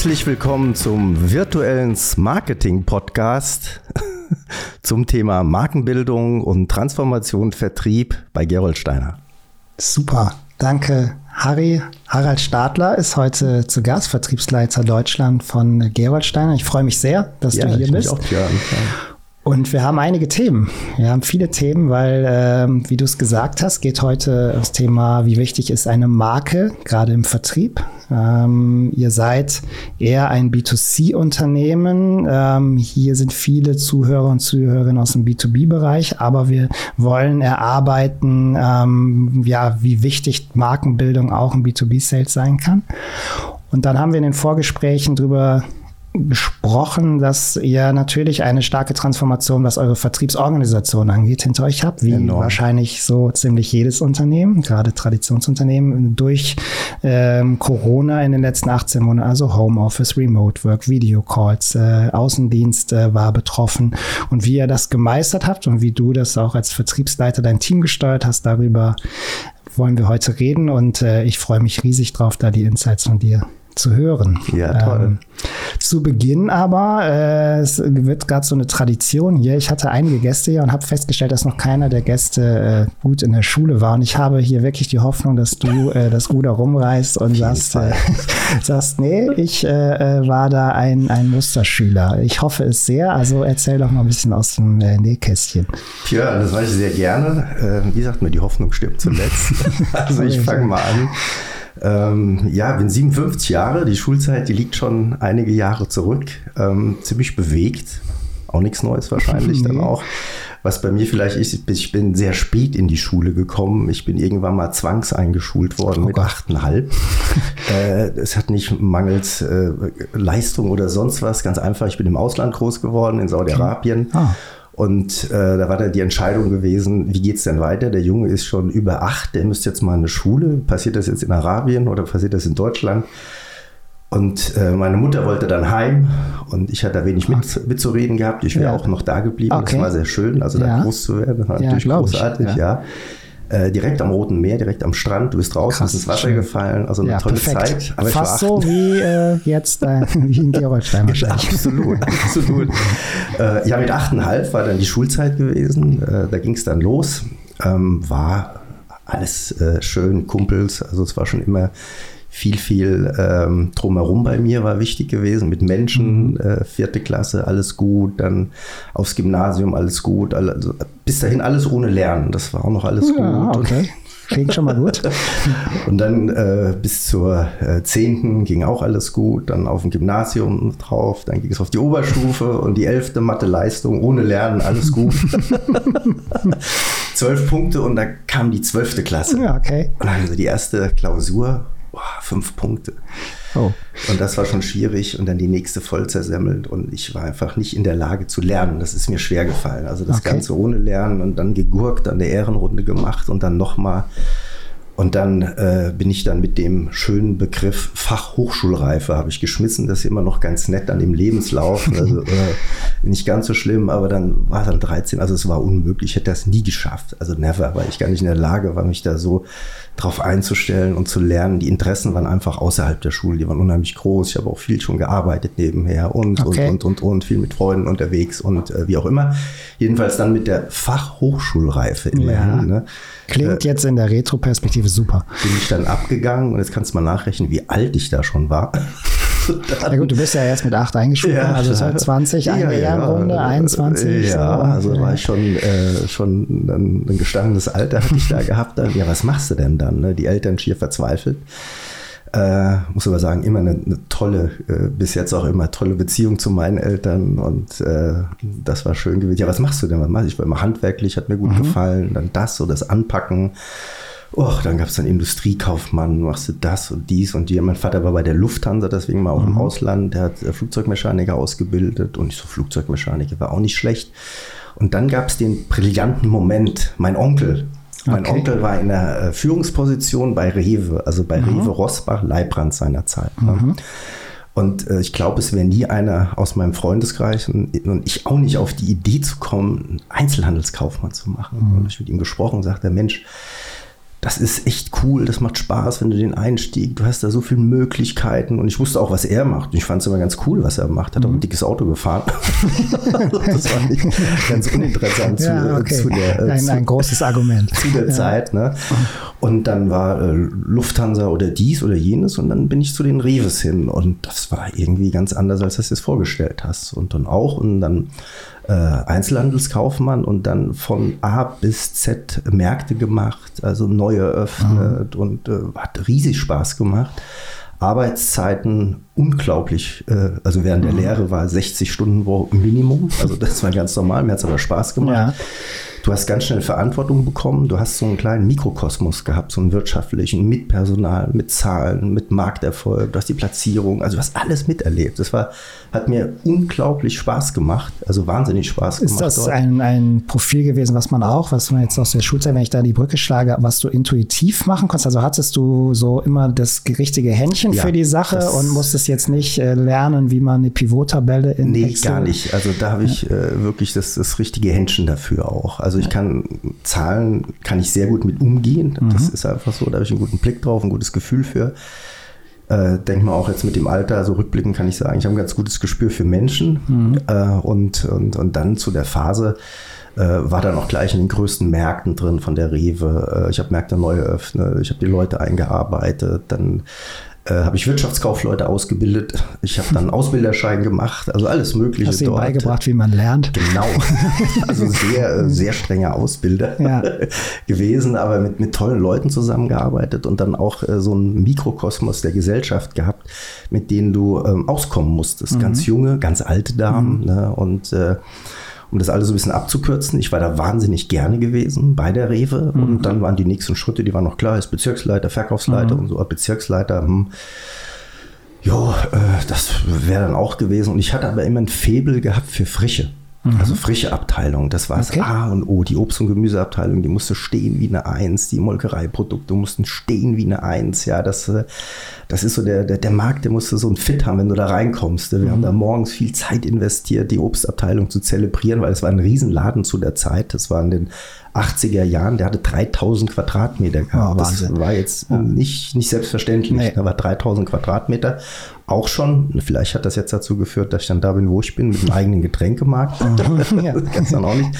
Herzlich willkommen zum virtuellen Marketing Podcast zum Thema Markenbildung und Transformation Vertrieb bei Gerold Steiner. Super, danke Harry. Harald Stadler ist heute zu Gast, Vertriebsleiter Deutschland von Gerold Steiner. Ich freue mich sehr, dass ja, du hier bist. Auch, ja. Und wir haben einige Themen. Wir haben viele Themen, weil, ähm, wie du es gesagt hast, geht heute das Thema, wie wichtig ist eine Marke, gerade im Vertrieb. Ähm, ihr seid eher ein B2C-Unternehmen. Ähm, hier sind viele Zuhörer und Zuhörerinnen aus dem B2B-Bereich, aber wir wollen erarbeiten, ähm, ja, wie wichtig Markenbildung auch im B2B-Sales sein kann. Und dann haben wir in den Vorgesprächen darüber gesprochen, dass ihr natürlich eine starke Transformation, was eure Vertriebsorganisation angeht, hinter euch habt, wie Enorm. wahrscheinlich so ziemlich jedes Unternehmen, gerade Traditionsunternehmen, durch ähm, Corona in den letzten 18 Monaten, also Homeoffice, Remote Work, Videocalls, äh, Außendienst äh, war betroffen und wie ihr das gemeistert habt und wie du das auch als Vertriebsleiter dein Team gesteuert hast, darüber wollen wir heute reden und äh, ich freue mich riesig drauf, da die Insights von dir zu hören. Ja, toll. Ähm, zu Beginn aber, äh, es wird gerade so eine Tradition hier. Ich hatte einige Gäste hier und habe festgestellt, dass noch keiner der Gäste äh, gut in der Schule war. Und ich habe hier wirklich die Hoffnung, dass du äh, das Ruder rumreißt und sagst, äh, sagst, nee, ich äh, äh, war da ein, ein Musterschüler. Ich hoffe es sehr. Also erzähl doch mal ein bisschen aus dem äh, Nähkästchen. Tja, das weiß ich sehr gerne. Äh, wie sagt man, die Hoffnung stirbt zuletzt. also ich fange mal an. Ähm, ja, bin 57 Jahre, die Schulzeit, die liegt schon einige Jahre zurück. Ähm, ziemlich bewegt, auch nichts Neues wahrscheinlich dann auch. Was bei mir vielleicht ist, ich bin sehr spät in die Schule gekommen. Ich bin irgendwann mal zwangseingeschult worden oh mit achteinhalb. äh, es hat nicht mangels äh, Leistung oder sonst was. Ganz einfach, ich bin im Ausland groß geworden, in Saudi-Arabien. Ah. Und äh, da war dann die Entscheidung gewesen, wie geht es denn weiter? Der Junge ist schon über acht, der müsste jetzt mal in eine Schule. Passiert das jetzt in Arabien oder passiert das in Deutschland? Und äh, meine Mutter wollte dann heim und ich hatte da wenig mit, mitzureden gehabt. Ich wäre ja. auch noch da geblieben. Okay. Das war sehr schön, also ja. da groß zu werden. war natürlich großartig, ja. Äh, direkt am Roten Meer, direkt am Strand. Du bist draußen, Krass, bist ins Wasser schön. gefallen. Also eine ja, tolle perfekt. Zeit. Aber Fast so wie äh, jetzt äh, wie in Gerolstein Absolut, absolut. äh, ja, mit achteinhalb war dann die Schulzeit gewesen. Äh, da ging es dann los. Ähm, war alles schön, Kumpels. Also es war schon immer viel, viel ähm, drumherum bei mir war wichtig gewesen, mit Menschen, mhm. äh, vierte Klasse, alles gut, dann aufs Gymnasium, alles gut, also bis dahin alles ohne Lernen, das war auch noch alles ja, gut. Okay. Klingt schon mal gut. und dann äh, bis zur äh, 10. ging auch alles gut, dann auf dem Gymnasium drauf, dann ging es auf die Oberstufe und die 11. Mathe-Leistung ohne Lernen, alles gut. Zwölf Punkte und da kam die zwölfte Klasse. Ja, okay. Und dann haben sie die erste Klausur boah, fünf Punkte. Oh. Und das war schon schwierig und dann die nächste voll zersemmelt und ich war einfach nicht in der Lage zu lernen. Das ist mir schwer gefallen. Also das okay. Ganze ohne Lernen und dann gegurkt, dann eine Ehrenrunde gemacht und dann nochmal. Und dann äh, bin ich dann mit dem schönen Begriff Fachhochschulreife habe ich geschmissen. Das ist immer noch ganz nett dann im Lebenslauf. Also äh, nicht ganz so schlimm, aber dann war dann 13. Also es war unmöglich. Ich hätte das nie geschafft. Also never, weil ich gar nicht in der Lage war, mich da so drauf einzustellen und zu lernen. Die Interessen waren einfach außerhalb der Schule, die waren unheimlich groß. Ich habe auch viel schon gearbeitet nebenher und, okay. und, und, und, und, viel mit Freunden unterwegs und äh, wie auch immer. Jedenfalls dann mit der Fachhochschulreife immerhin. Ja. Ne? Klingt äh, jetzt in der Retroperspektive super. Bin ich dann abgegangen und jetzt kannst du mal nachrechnen, wie alt ich da schon war. Ja gut, du bist ja erst mit 8 eingeschult, ja, also 20, ja, eine ja, Runde, 21. Ja, so. also war ich schon, äh, schon ein, ein gestandenes Alter hatte ich da gehabt. Dann, ja, was machst du denn dann? Ne? Die Eltern schier verzweifelt. Äh, muss aber sagen, immer eine, eine tolle, äh, bis jetzt auch immer tolle Beziehung zu meinen Eltern und äh, das war schön gewesen. Ja, was machst du denn? Was machst du? Ich war immer handwerklich, hat mir gut mhm. gefallen. Dann das, so das Anpacken. Oh, dann gab es dann Industriekaufmann, machst du das und dies und die. Mein Vater war bei der Lufthansa, deswegen mal auch mhm. im Ausland. Der hat äh, Flugzeugmechaniker ausgebildet und ich so Flugzeugmechaniker war auch nicht schlecht. Und dann gab es den brillanten Moment. Mein Onkel, mein okay. Onkel war in der äh, Führungsposition bei Rewe, also bei mhm. Rewe Rossbach, Leibbrand seiner Zeit. Ne? Mhm. Und äh, ich glaube, es wäre nie einer aus meinem Freundeskreis und, und, ich auch nicht auf die Idee zu kommen, einen Einzelhandelskaufmann zu machen. Mhm. Und ich mit ihm gesprochen und sagte, Mensch, das ist echt cool, das macht Spaß, wenn du den Einstieg, du hast da so viele Möglichkeiten und ich wusste auch, was er macht. Und ich fand es immer ganz cool, was er macht. Hat auch ein mhm. dickes Auto gefahren. das war nicht ganz uninteressant ja, zu, okay. zu, der äh, ein, ein großes Argument zu der ja. Zeit. Ne? Und dann war äh, Lufthansa oder dies oder jenes und dann bin ich zu den Reves hin und das war irgendwie ganz anders, als du es dir vorgestellt hast. Und dann auch und dann äh, Einzelhandelskaufmann und dann von A bis Z Märkte gemacht, also neu eröffnet mhm. und äh, hat riesig Spaß gemacht. Arbeitszeiten unglaublich, äh, also während der mhm. Lehre war 60 Stunden Minimum, also das war ganz normal, mir hat es aber Spaß gemacht. Ja. Du hast ganz schnell Verantwortung bekommen. Du hast so einen kleinen Mikrokosmos gehabt, so einen wirtschaftlichen, mit Personal, mit Zahlen, mit Markterfolg. Du hast die Platzierung, also du hast alles miterlebt. Das war, hat mir unglaublich Spaß gemacht, also wahnsinnig Spaß gemacht. Ist das ein, ein Profil gewesen, was man auch, was man jetzt aus der Schulzeit, wenn ich da die Brücke schlage, was du intuitiv machen konntest? Also hattest du so immer das richtige Händchen ja, für die Sache und musstest jetzt nicht äh, lernen, wie man eine Pivottabelle in Nee, Excel gar nicht. Also da habe ich ja. äh, wirklich das, das richtige Händchen dafür auch. Also ich kann Zahlen, kann ich sehr gut mit umgehen. Mhm. Das ist einfach so, da habe ich einen guten Blick drauf, ein gutes Gefühl für. Äh, denke mal auch jetzt mit dem Alter, also rückblickend kann ich sagen, ich habe ein ganz gutes Gespür für Menschen. Mhm. Äh, und, und, und dann zu der Phase, äh, war dann auch gleich in den größten Märkten drin von der Rewe. Äh, ich habe Märkte neu eröffnet, ich habe die Leute eingearbeitet, dann äh, habe ich Wirtschaftskaufleute ausgebildet. Ich habe dann einen Ausbilderschein gemacht, also alles Mögliche. Hast du ihnen beigebracht, wie man lernt? Genau. Also sehr, äh, sehr strenger Ausbilder ja. gewesen, aber mit, mit tollen Leuten zusammengearbeitet und dann auch äh, so einen Mikrokosmos der Gesellschaft gehabt, mit denen du ähm, auskommen musstest. Mhm. Ganz junge, ganz alte Damen. Mhm. Ne? Und äh, um das alles so ein bisschen abzukürzen, ich war da wahnsinnig gerne gewesen bei der Rewe mhm. und dann waren die nächsten Schritte, die waren noch klar, ist Bezirksleiter, Verkaufsleiter mhm. und so, Bezirksleiter, hm. Ja, äh, das wäre dann auch gewesen. Und ich hatte aber immer ein Febel gehabt für Frische. Mhm. Also frische Abteilung, das war das okay. A und O. Die Obst- und Gemüseabteilung, die musste stehen wie eine Eins. Die Molkereiprodukte mussten stehen wie eine Eins. Ja, das, äh, das ist so der, der, der Markt, der musste so ein Fit haben, wenn du da reinkommst. Wir mhm. haben da morgens viel Zeit investiert, die Obstabteilung zu zelebrieren, weil es war ein Riesenladen zu der Zeit. Das war in den 80er Jahren, der hatte 3000 Quadratmeter gehabt. Oh, das war jetzt ja. nicht, nicht selbstverständlich. Nee. War 3000 Quadratmeter auch schon. Vielleicht hat das jetzt dazu geführt, dass ich dann da bin, wo ich bin, mit einem eigenen Getränkemarkt. ja. kannst dann auch nicht.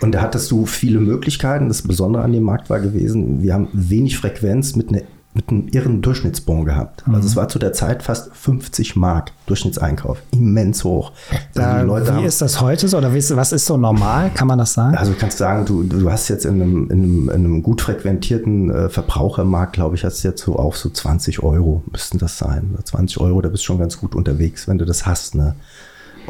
Und da hattest du viele Möglichkeiten. Das Besondere an dem Markt war gewesen, wir haben wenig Frequenz mit einer mit einem irren Durchschnittsbon gehabt. Mhm. Also es war zu der Zeit fast 50 Mark Durchschnittseinkauf. Immens hoch. Da, wie haben, ist das heute so? Oder was ist so normal? Kann man das sagen? Also du kannst sagen, du, du hast jetzt in einem, in einem, in einem gut frequentierten äh, Verbrauchermarkt, glaube ich, hast du jetzt so auf so 20 Euro müssten das sein. 20 Euro, da bist du schon ganz gut unterwegs, wenn du das hast. Ne?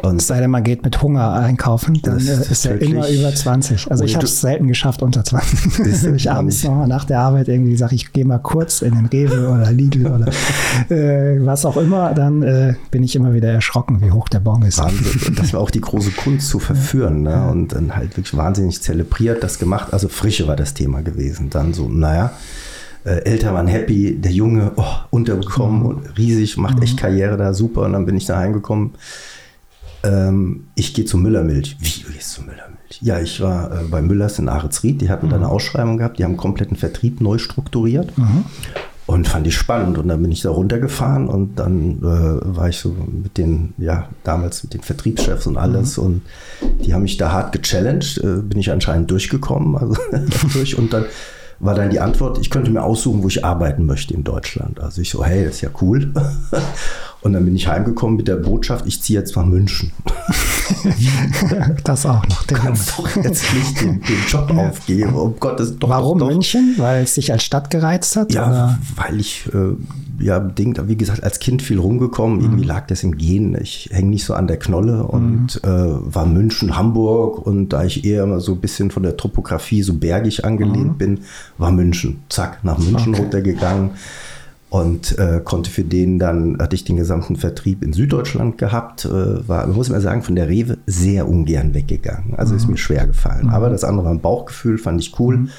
Und es sei denn, man geht mit Hunger einkaufen, dann ist, ist er immer über 20. Also ich habe es selten geschafft unter 20. Wenn ich abends nochmal nach der Arbeit irgendwie sage, ich gehe mal kurz in den Rewe oder Lidl oder äh, was auch immer, dann äh, bin ich immer wieder erschrocken, wie hoch der Bon ist. Wahnsinn. Und das war auch die große Kunst zu verführen. Ne? Und dann halt wirklich wahnsinnig zelebriert, das gemacht. Also Frische war das Thema gewesen. Dann so, naja, äh, Eltern waren happy, der Junge oh, unterbekommen mhm. und riesig, macht mhm. echt Karriere da, super. Und dann bin ich da heimgekommen ähm, ich gehe zu Müllermilch. Wie, du gehst zu Müllermilch? Ja, ich war äh, bei Müllers in Ahrensried. Die hatten mhm. da eine. Ausschreibung gehabt. Die haben kompletten Vertrieb neu strukturiert. Mhm. Und fand ich spannend. Und dann bin ich da runtergefahren und dann äh, war ich so mit den, ja, damals mit den Vertriebschefs und alles. Mhm. Und die haben mich da hart gechallenged. Äh, bin ich anscheinend durchgekommen. Also durch. Und dann war dann die Antwort, ich könnte mir aussuchen, wo ich arbeiten möchte in Deutschland. Also ich so, hey, das ist ja cool. Und dann bin ich heimgekommen mit der Botschaft, ich ziehe jetzt nach München. das auch noch. Du kannst doch jetzt nicht den, den Job aufgeben. Um Gottes, doch, Warum doch, doch. München? Weil es dich als Stadt gereizt hat? Ja, oder? weil ich äh, ja bedingt, wie gesagt, als Kind viel rumgekommen. Mhm. Irgendwie lag das im Gehen. Ich hänge nicht so an der Knolle und mhm. äh, war München, Hamburg. Und da ich eher immer so ein bisschen von der Topografie so bergig angelehnt mhm. bin, war München. Zack, nach München okay. runtergegangen und äh, konnte für den dann, hatte ich den gesamten Vertrieb in Süddeutschland gehabt, äh, war, muss man sagen, von der Rewe sehr ungern weggegangen. Also mhm. ist mir schwer gefallen. Mhm. Aber das andere war ein Bauchgefühl, fand ich cool. Mhm.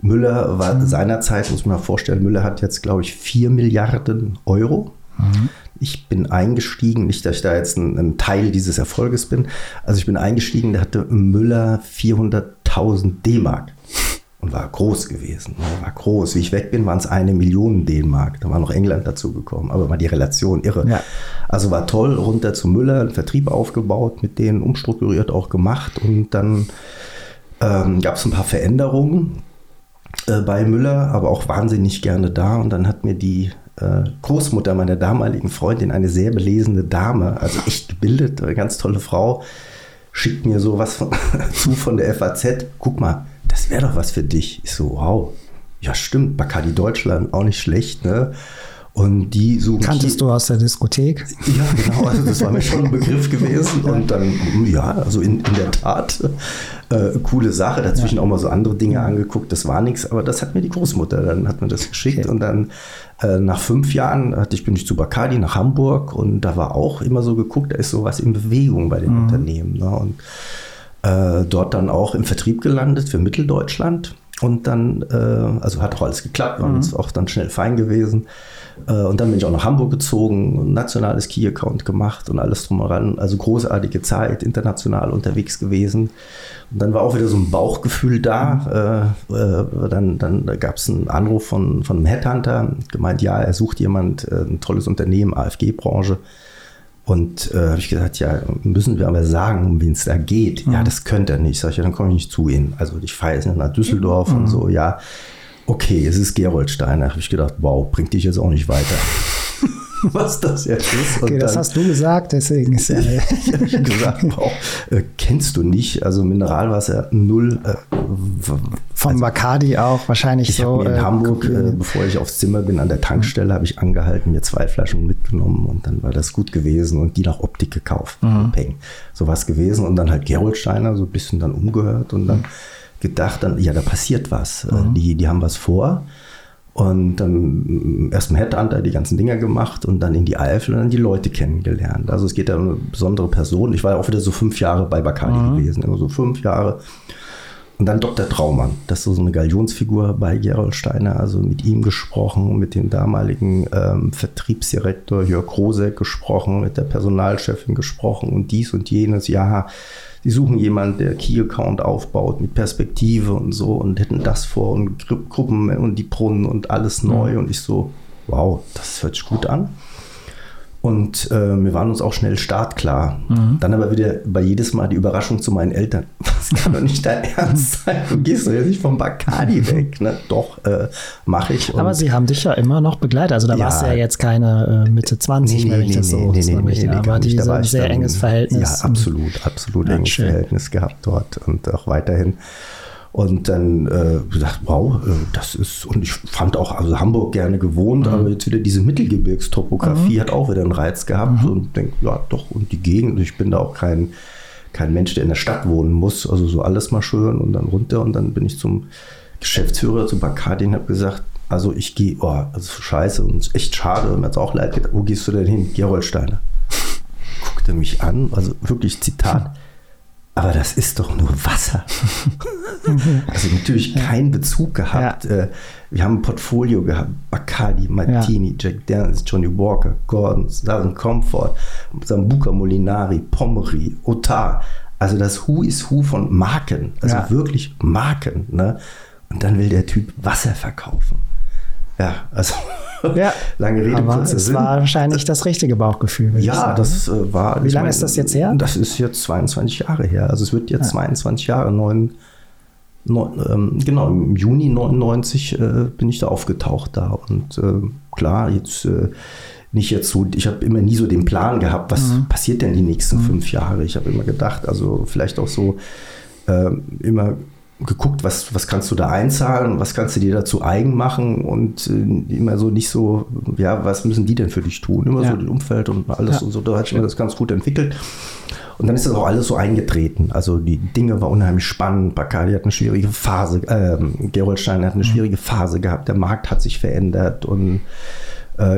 Müller war mhm. seinerzeit, muss man mal vorstellen, Müller hat jetzt, glaube ich, 4 Milliarden Euro. Mhm. Ich bin eingestiegen, nicht, dass ich da jetzt ein, ein, Teil dieses Erfolges bin. Also ich bin eingestiegen, da hatte Müller 400.000 D-Mark. Und war groß gewesen. Ne? War groß. Wie ich weg bin, waren es eine Million D-Mark. Da war noch England dazu gekommen. Aber mal die Relation irre. Ja. Also war toll, runter zu Müller, einen Vertrieb aufgebaut, mit denen umstrukturiert auch gemacht. Und dann ähm, gab es ein paar Veränderungen äh, bei Müller, aber auch wahnsinnig gerne da. Und dann hat mir die äh, Großmutter meiner damaligen Freundin, eine sehr belesene Dame, also echt gebildet, eine ganz tolle Frau, schickt mir so was von, zu von der FAZ. Guck mal, das wäre doch was für dich. Ich so, wow. Ja, stimmt. Bacardi Deutschland, auch nicht schlecht, ne? Und die suchen. Kanntest du aus der Diskothek? Ja, genau. Also das war mir schon ein Begriff gewesen. Und dann, ja, also in, in der Tat, äh, coole Sache. Dazwischen ja. auch mal so andere Dinge angeguckt. Das war nichts, aber das hat mir die Großmutter. Dann hat mir das geschickt. Okay. Und dann äh, nach fünf Jahren hatte ich, bin ich zu Bacardi nach Hamburg. Und da war auch immer so geguckt, da ist sowas in Bewegung bei den mhm. Unternehmen. Ne? Und äh, dort dann auch im Vertrieb gelandet für Mitteldeutschland. Und dann, äh, also hat auch alles geklappt, war mhm. uns auch dann schnell fein gewesen. Äh, und dann bin ich auch nach Hamburg gezogen, ein nationales Key-Account gemacht und alles drum heran. Also großartige Zeit, international unterwegs gewesen. Und dann war auch wieder so ein Bauchgefühl da. Mhm. Äh, dann dann gab es einen Anruf von, von einem Headhunter, gemeint, ja, er sucht jemand, äh, ein tolles Unternehmen, AFG-Branche. Und äh, habe ich gesagt, ja, müssen wir aber sagen, um wen es da geht. Mhm. Ja, das könnte er nicht. Sag ich, ja, dann komme ich nicht zu Ihnen. Also ich fahre jetzt nach Düsseldorf mhm. und so, ja okay, es ist Gerold Steiner. Habe ich gedacht, wow, bringt dich jetzt auch nicht weiter. was das jetzt ist. Okay, das hast du gesagt, deswegen ist ja. ich habe gesagt, wow, äh, kennst du nicht? Also Mineralwasser null. Äh, Von also, Bacardi auch wahrscheinlich ich so. Ich in äh, Hamburg, äh, bevor ich aufs Zimmer bin, an der Tankstelle, habe ich angehalten, mir zwei Flaschen mitgenommen und dann war das gut gewesen und die nach Optik gekauft. Mhm. Peng. So was gewesen und dann halt Gerold Steiner so ein bisschen dann umgehört und dann. Mhm gedacht, dann, ja, da passiert was. Äh, mhm. Die, die haben was vor. Und dann erst im Headhunter die ganzen Dinger gemacht und dann in die Eifel und dann die Leute kennengelernt. Also es geht ja um eine besondere Person. Ich war ja auch wieder so fünf Jahre bei Bacardi mhm. gewesen, immer so fünf Jahre. Und dann Dr. Traumann, das ist so eine Galionsfigur bei Gerold Steiner, also mit ihm gesprochen, mit dem damaligen ähm, Vertriebsdirektor Jörg Rosek gesprochen, mit der Personalchefin gesprochen und dies und jenes. Ja, die suchen jemanden, der Key-Account aufbaut mit Perspektive und so und hätten das vor und Gruppen und die Brunnen und alles neu. Mhm. Und ich so, wow, das hört sich gut an. Und äh, wir waren uns auch schnell startklar. Mhm. Dann aber wieder bei jedes Mal die Überraschung zu meinen Eltern. Das kann doch nicht dein Ernst sein. Du gehst doch jetzt nicht vom Bacardi weg. Ne? Doch, äh, mache ich. Und aber sie haben dich ja immer noch begleitet. Also da ja, warst du ja jetzt keine äh, Mitte 20 nee, mehr, wenn ich das so nee, nee, nee, nee, Aber die ein sehr enges Verhältnis. Ja, absolut, absolut ja, enges schön. Verhältnis gehabt dort und auch weiterhin. Und dann äh, gesagt, wow, äh, das ist, und ich fand auch also Hamburg gerne gewohnt, mhm. aber jetzt wieder diese Mittelgebirgstopografie mhm. hat auch wieder einen Reiz gehabt mhm. und denke, ja doch, und die Gegend, ich bin da auch kein, kein Mensch, der in der Stadt wohnen muss, also so alles mal schön und dann runter und dann bin ich zum Geschäftsführer, zu Bacardi und habe gesagt, also ich gehe, oh, also scheiße und echt schade, und mir hat auch leid gedacht, wo gehst du denn hin? Gerolsteiner. Guckte mich an, also wirklich Zitat aber das ist doch nur Wasser. also natürlich keinen Bezug gehabt. Ja. Äh, wir haben ein Portfolio gehabt, Bacardi, Martini, ja. Jack Daniels, Johnny Walker, Gordon, Southern Comfort, Sambuca Molinari, Pommery, Otar. Also das Who is Who von Marken, also ja. wirklich Marken. Ne? Und dann will der Typ Wasser verkaufen. Ja, also ja, lange Rede, aber kurzer es Sinn. war wahrscheinlich das richtige Bauchgefühl. Ja, das äh, war. Wie lange ist das jetzt her? Das ist jetzt 22 Jahre her. Also es wird jetzt ja. 22 Jahre, neun, neun ähm, genau, im Juni 99 äh, bin ich da aufgetaucht da. Und äh, klar, jetzt äh, nicht jetzt so, ich habe immer nie so den Plan gehabt, was mhm. passiert denn die nächsten mhm. fünf Jahre. Ich habe immer gedacht, also vielleicht auch so äh, immer geguckt, was, was kannst du da einzahlen, was kannst du dir dazu eigen machen und äh, immer so nicht so, ja, was müssen die denn für dich tun? Immer ja. so das Umfeld und alles ja. und so, da hat sich mir das ganz gut entwickelt. Und dann ist das auch alles so eingetreten. Also die Dinge waren unheimlich spannend. Bacardi hat eine schwierige Phase, äh, Gerold Steiner hat eine mhm. schwierige Phase gehabt, der Markt hat sich verändert und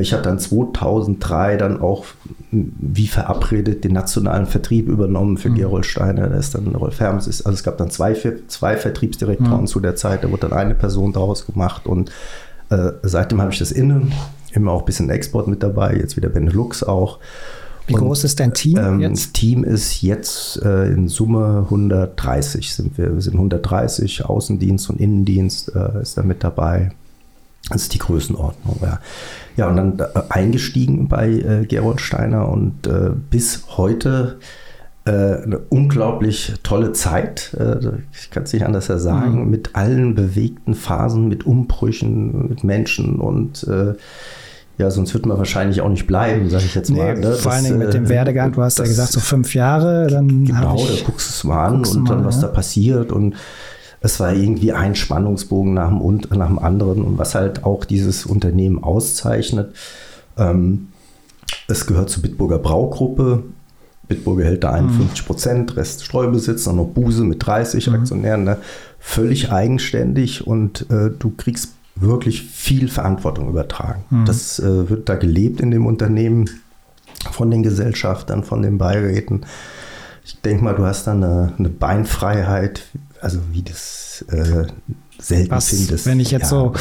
ich habe dann 2003 dann auch wie verabredet den nationalen Vertrieb übernommen für mhm. Gerold Steiner. Da ist dann Rolf Hermes. Also es gab dann zwei, zwei Vertriebsdirektoren mhm. zu der Zeit. Da wurde dann eine Person daraus gemacht und äh, seitdem habe ich das inne. Immer auch ein bisschen Export mit dabei, jetzt wieder Benelux auch. Wie und, groß ist dein Team ähm, jetzt? Das Team ist jetzt äh, in Summe 130 sind wir. Wir sind 130, Außendienst und Innendienst äh, ist da mit dabei. Das ist die Größenordnung, ja. Ja, und dann äh, eingestiegen bei äh, Gerold Steiner und äh, bis heute äh, eine unglaublich tolle Zeit. Äh, ich kann es nicht anders sagen, mhm. mit allen bewegten Phasen, mit Umbrüchen, mit Menschen und äh, ja, sonst wird man wahrscheinlich auch nicht bleiben, sage ich jetzt mal. Nee, ne? Vor allen Dingen mit dem Werdegang, du hast ja gesagt, so fünf Jahre, dann. Genau, da guckst du es mal an und dann, was ja. da passiert und es war irgendwie ein Spannungsbogen nach dem, nach dem anderen und was halt auch dieses Unternehmen auszeichnet. Ähm, es gehört zur Bitburger Braugruppe. Bitburger hält da 51 mhm. Prozent, Rest Streubesitz, dann noch Buse mit 30 mhm. Aktionären. Ne? Völlig eigenständig und äh, du kriegst wirklich viel Verantwortung übertragen. Mhm. Das äh, wird da gelebt in dem Unternehmen von den Gesellschaftern, von den Beiräten. Ich denke mal, du hast da eine, eine Beinfreiheit, also wie das äh, selten Was, findest. Wenn ich jetzt ja, so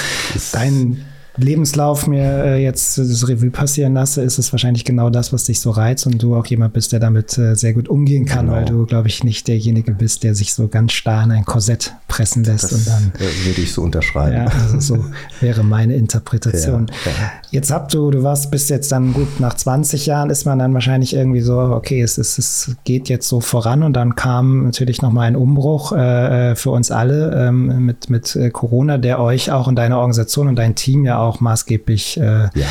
deinen Lebenslauf mir äh, jetzt das Revue passieren lasse, ist es wahrscheinlich genau das, was dich so reizt und du auch jemand bist, der damit äh, sehr gut umgehen kann, genau. weil du, glaube ich, nicht derjenige bist, der sich so ganz starr in ein Korsett pressen lässt das und dann. Äh, würde ich so unterschreiben. Ja, also so wäre meine Interpretation. Ja, ja. Jetzt habt du, du warst, bist jetzt dann gut, nach 20 Jahren ist man dann wahrscheinlich irgendwie so, okay, es, ist, es geht jetzt so voran und dann kam natürlich nochmal ein Umbruch äh, äh, für uns alle ähm, mit, mit Corona, der euch auch in deiner Organisation und dein Team ja auch auch maßgeblich äh, ja.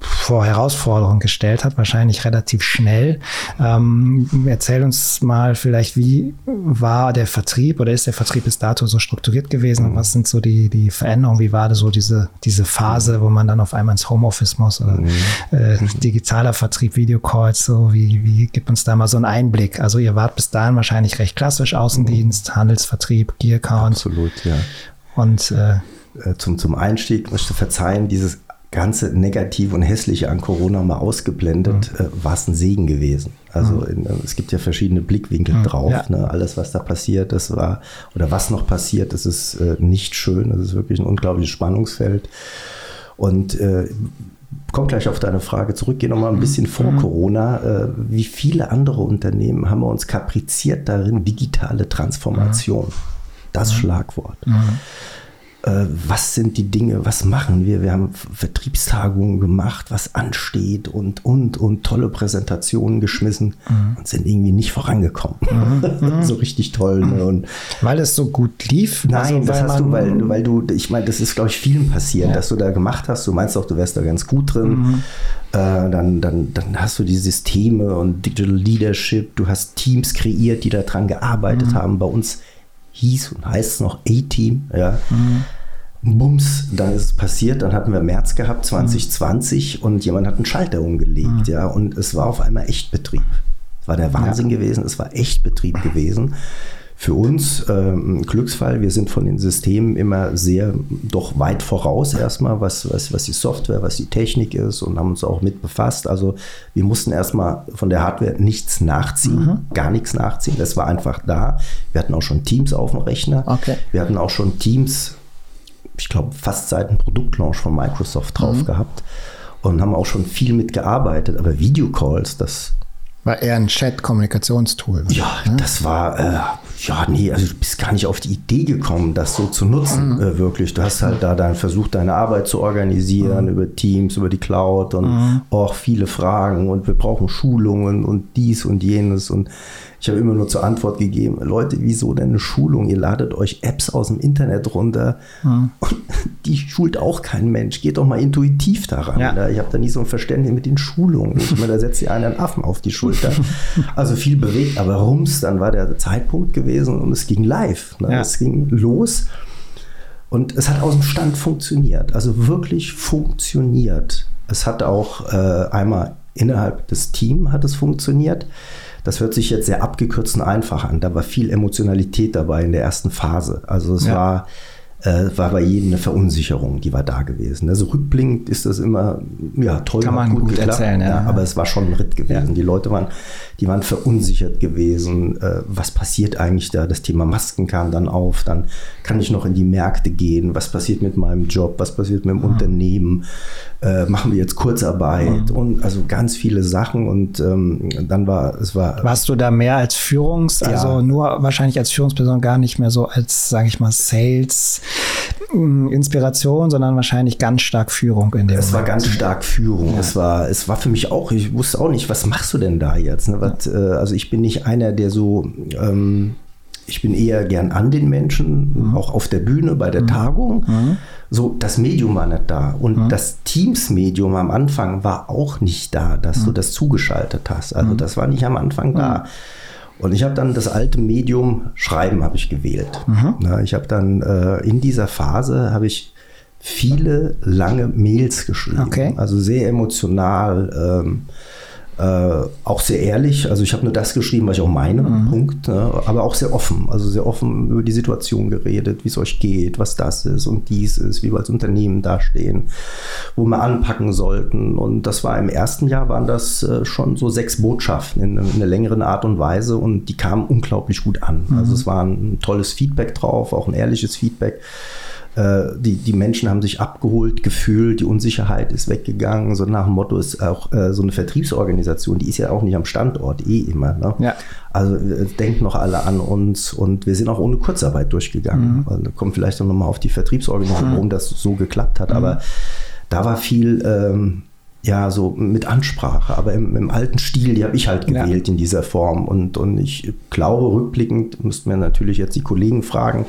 vor Herausforderungen gestellt hat, wahrscheinlich relativ schnell. Ähm, erzähl uns mal vielleicht, wie war der Vertrieb oder ist der Vertrieb bis dato so strukturiert gewesen? Mhm. Was sind so die, die Veränderungen? Wie war das so diese, diese Phase, wo man dann auf einmal ins Homeoffice muss oder mhm. äh, digitaler Vertrieb, Videocalls, so wie, wie gibt uns da mal so einen Einblick? Also ihr wart bis dahin wahrscheinlich recht klassisch Außendienst, mhm. Handelsvertrieb, Gear Account. Absolut, ja. Und äh, äh, zum, zum Einstieg möchte verzeihen, dieses ganze Negative und Hässliche an Corona mal ausgeblendet, mhm. äh, war es ein Segen gewesen. Also mhm. in, äh, es gibt ja verschiedene Blickwinkel mhm. drauf. Ja. Ne? Alles, was da passiert, das war, oder was noch passiert, das ist äh, nicht schön. Das ist wirklich ein unglaubliches Spannungsfeld. Und äh, komme gleich auf deine Frage zurück, gehe nochmal ein mhm. bisschen vor mhm. Corona. Äh, wie viele andere Unternehmen haben wir uns kapriziert darin, digitale Transformation. Das Schlagwort. Äh, was sind die Dinge, was machen wir? Wir haben Vertriebstagungen gemacht, was ansteht und, und, und tolle Präsentationen geschmissen mhm. und sind irgendwie nicht vorangekommen. Mhm. so richtig toll. Ne? Und weil es so gut lief? Nein, also, das hast du, weil, weil du, ich meine, das ist, glaube ich, vielen passiert, ja. dass du da gemacht hast. Du meinst auch, du wärst da ganz gut drin. Mhm. Äh, dann, dann, dann hast du die Systeme und Digital Leadership. Du hast Teams kreiert, die daran gearbeitet mhm. haben. Bei uns hieß und heißt es noch A-Team. Ja. Mhm. Bums, dann ist es passiert, dann hatten wir März gehabt, 2020, mhm. und jemand hat einen Schalter umgelegt, mhm. ja, und es war auf einmal Echtbetrieb. Es war der Wahnsinn ja. gewesen, es war Echtbetrieb gewesen. Für uns ähm, Glücksfall, wir sind von den Systemen immer sehr doch weit voraus erstmal, was, was, was die Software, was die Technik ist und haben uns auch mit befasst. Also wir mussten erstmal von der Hardware nichts nachziehen, mhm. gar nichts nachziehen. Das war einfach da. Wir hatten auch schon Teams auf dem Rechner. Okay. Wir hatten auch schon Teams ich glaube, fast seit dem Produktlaunch von Microsoft drauf mhm. gehabt und haben auch schon viel mitgearbeitet. Aber Videocalls, das war eher ein Chat-Kommunikationstool. Ja, ne? das war, äh, ja, nee, also du bist gar nicht auf die Idee gekommen, das so zu nutzen, mhm. äh, wirklich. Du hast halt da dann versucht, deine Arbeit zu organisieren mhm. über Teams, über die Cloud und mhm. auch viele Fragen und wir brauchen Schulungen und dies und jenes und ich habe immer nur zur Antwort gegeben, Leute, wieso denn eine Schulung? Ihr ladet euch Apps aus dem Internet runter mhm. und die schult auch kein Mensch. Geht doch mal intuitiv daran. Ja. Ne? Ich habe da nie so ein Verständnis mit den Schulungen. Ich meine, da setzt ihr einen Affen auf die Schulter. Also viel bewegt, aber rums, dann war der Zeitpunkt gewesen und es ging live. Ne? Ja. Es ging los. Und es hat aus dem Stand funktioniert, also wirklich funktioniert. Es hat auch äh, einmal innerhalb des Teams hat es funktioniert. Das hört sich jetzt sehr abgekürzt und einfach an. Da war viel Emotionalität dabei in der ersten Phase. Also es ja. war äh, war bei jedem eine Verunsicherung, die war da gewesen. Also rückblickend ist das immer, ja, toll, Kann man gut, gut erzählen, ja, ja, Aber es war schon ein Ritt gewesen. Ja. Die Leute waren, die waren verunsichert gewesen. Äh, was passiert eigentlich da? Das Thema Masken kam dann auf. Dann kann ich noch in die Märkte gehen. Was passiert mit meinem Job? Was passiert mit dem mhm. Unternehmen? Äh, machen wir jetzt Kurzarbeit mhm. und also ganz viele Sachen und ähm, dann war es war. Warst du da mehr als Führungs, ja. also nur wahrscheinlich als Führungsperson gar nicht mehr so als, sage ich mal, Sales hm, Inspiration, sondern wahrscheinlich ganz stark Führung in dem Es Moment. war ganz stark Führung. Ja. Es war, es war für mich auch, ich wusste auch nicht, was machst du denn da jetzt? Ne? Was, äh, also ich bin nicht einer, der so ähm, ich bin eher gern an den Menschen, mhm. auch auf der Bühne bei der mhm. Tagung. Mhm. So, das Medium war nicht da. Und mhm. das Teams-Medium am Anfang war auch nicht da, dass du mhm. das zugeschaltet hast. Also mhm. das war nicht am Anfang da. Und ich habe dann das alte Medium Schreiben habe ich gewählt. Na, ich habe dann äh, in dieser Phase habe ich viele lange Mails geschrieben. Okay. Also sehr emotional. Ähm, äh, auch sehr ehrlich, also ich habe nur das geschrieben, was ich auch meine, mhm. Punkt, ne? aber auch sehr offen, also sehr offen über die Situation geredet, wie es euch geht, was das ist und dies ist, wie wir als Unternehmen dastehen, wo wir anpacken sollten. Und das war im ersten Jahr, waren das äh, schon so sechs Botschaften in, in, einer längeren Art und Weise und die kamen unglaublich gut an. Mhm. Also es war ein tolles Feedback drauf, auch ein ehrliches Feedback. Äh, die, die Menschen haben sich abgeholt gefühlt, die Unsicherheit ist weggegangen. So nach dem Motto ist auch äh, so eine Vertriebsorganisation, die ist ja auch nicht am Standort eh immer. Ne? Ja. Also äh, denkt noch alle an uns und wir sind auch ohne Kurzarbeit durchgegangen. Mhm. Also, kommt vielleicht noch mal auf die Vertriebsorganisation, mhm. warum das so geklappt hat. Mhm. Aber da war viel ähm, ja, so mit Ansprache, aber im, im alten Stil, die habe ich halt gewählt ja. in dieser Form. Und, und ich glaube, rückblickend müssten wir natürlich jetzt die Kollegen fragen,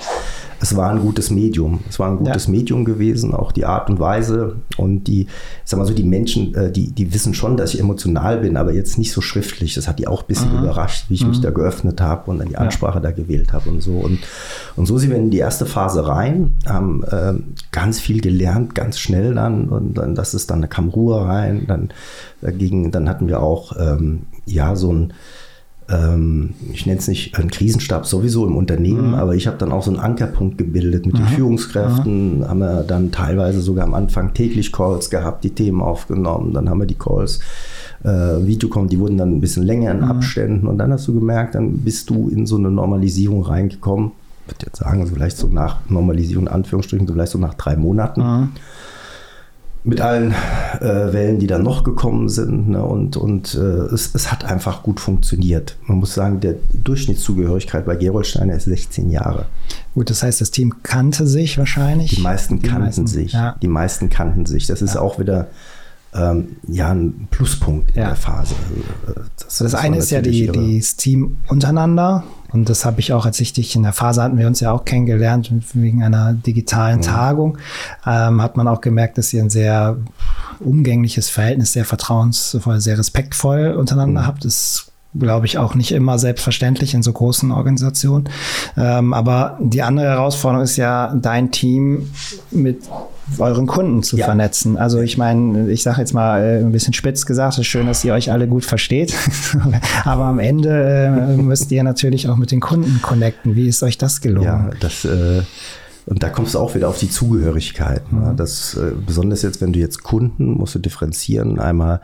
es war ein gutes Medium. Es war ein gutes ja. Medium gewesen, auch die Art und Weise und die, sag mal so, die Menschen, äh, die, die wissen schon, dass ich emotional bin, aber jetzt nicht so schriftlich. Das hat die auch ein bisschen mhm. überrascht, wie ich mhm. mich da geöffnet habe und dann die Ansprache ja. da gewählt habe und so. Und, und so sind wir in die erste Phase rein, haben äh, ganz viel gelernt, ganz schnell dann und dann, das ist dann, da kam Ruhe rein, dann dagegen, dann hatten wir auch ähm, ja so ein ähm, ich nenne es nicht einen Krisenstab sowieso im Unternehmen, mhm. aber ich habe dann auch so einen Ankerpunkt gebildet mit mhm. den Führungskräften. Mhm. Haben wir dann teilweise sogar am Anfang täglich Calls gehabt, die Themen aufgenommen. Dann haben wir die Calls, äh, Videocom, die wurden dann ein bisschen länger in mhm. Abständen. Und dann hast du gemerkt, dann bist du in so eine Normalisierung reingekommen. Ich würde jetzt sagen, also vielleicht so nach Normalisierung, in Anführungsstrichen, so vielleicht so nach drei Monaten. Mit allen äh, Wellen, die dann noch gekommen sind. Ne? Und, und äh, es, es, hat einfach gut funktioniert. Man muss sagen, der Durchschnittszugehörigkeit bei Geroldsteiner ist 16 Jahre. Gut, das heißt, das Team kannte sich wahrscheinlich. Die meisten die kannten meisten, sich. Ja. Die meisten kannten sich. Das ist ja. auch wieder ähm, ja, ein Pluspunkt in ja. der Phase. Also, das, das eine ist ja die, das Team untereinander. Und das habe ich auch, als ich dich in der Phase hatten wir uns ja auch kennengelernt, wegen einer digitalen mhm. Tagung, ähm, hat man auch gemerkt, dass ihr ein sehr umgängliches Verhältnis, sehr vertrauensvoll, sehr respektvoll untereinander mhm. habt. Das glaube ich, auch nicht immer selbstverständlich in so großen Organisationen. Ähm, aber die andere Herausforderung ist ja, dein Team mit euren Kunden zu ja. vernetzen. Also ich meine, ich sage jetzt mal äh, ein bisschen spitz gesagt, es ist schön, dass ihr euch alle gut versteht, aber am Ende äh, müsst ihr natürlich auch mit den Kunden connecten. Wie ist euch das gelungen? Ja, das äh und da kommst du auch wieder auf die Zugehörigkeit. Ne? Mhm. Das, äh, besonders jetzt, wenn du jetzt Kunden, musst du differenzieren. Einmal